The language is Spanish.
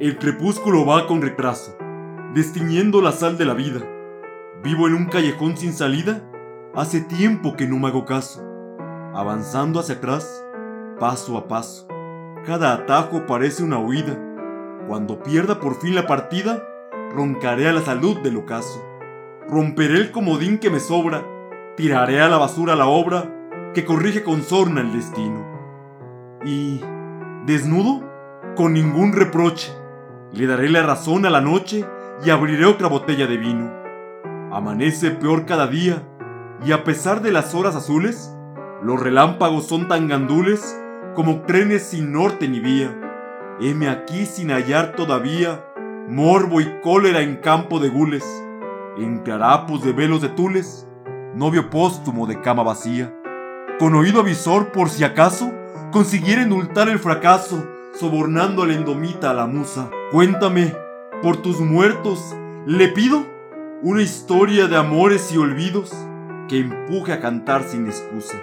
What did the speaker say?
El crepúsculo va con retraso, destiñendo la sal de la vida. Vivo en un callejón sin salida, hace tiempo que no me hago caso. Avanzando hacia atrás, paso a paso. Cada atajo parece una huida. Cuando pierda por fin la partida, roncaré a la salud del ocaso. Romperé el comodín que me sobra, tiraré a la basura la obra que corrige con sorna el destino. Y, desnudo, con ningún reproche, le daré la razón a la noche y abriré otra botella de vino. Amanece peor cada día, y a pesar de las horas azules, los relámpagos son tan gandules como trenes sin norte ni vía. Heme aquí sin hallar todavía morbo y cólera en campo de gules, entre harapos de velos de tules, novio póstumo de cama vacía. Con oído avisor por si acaso consiguiera indultar el fracaso, sobornando a la endomita a la musa. Cuéntame, por tus muertos, le pido una historia de amores y olvidos que empuje a cantar sin excusa.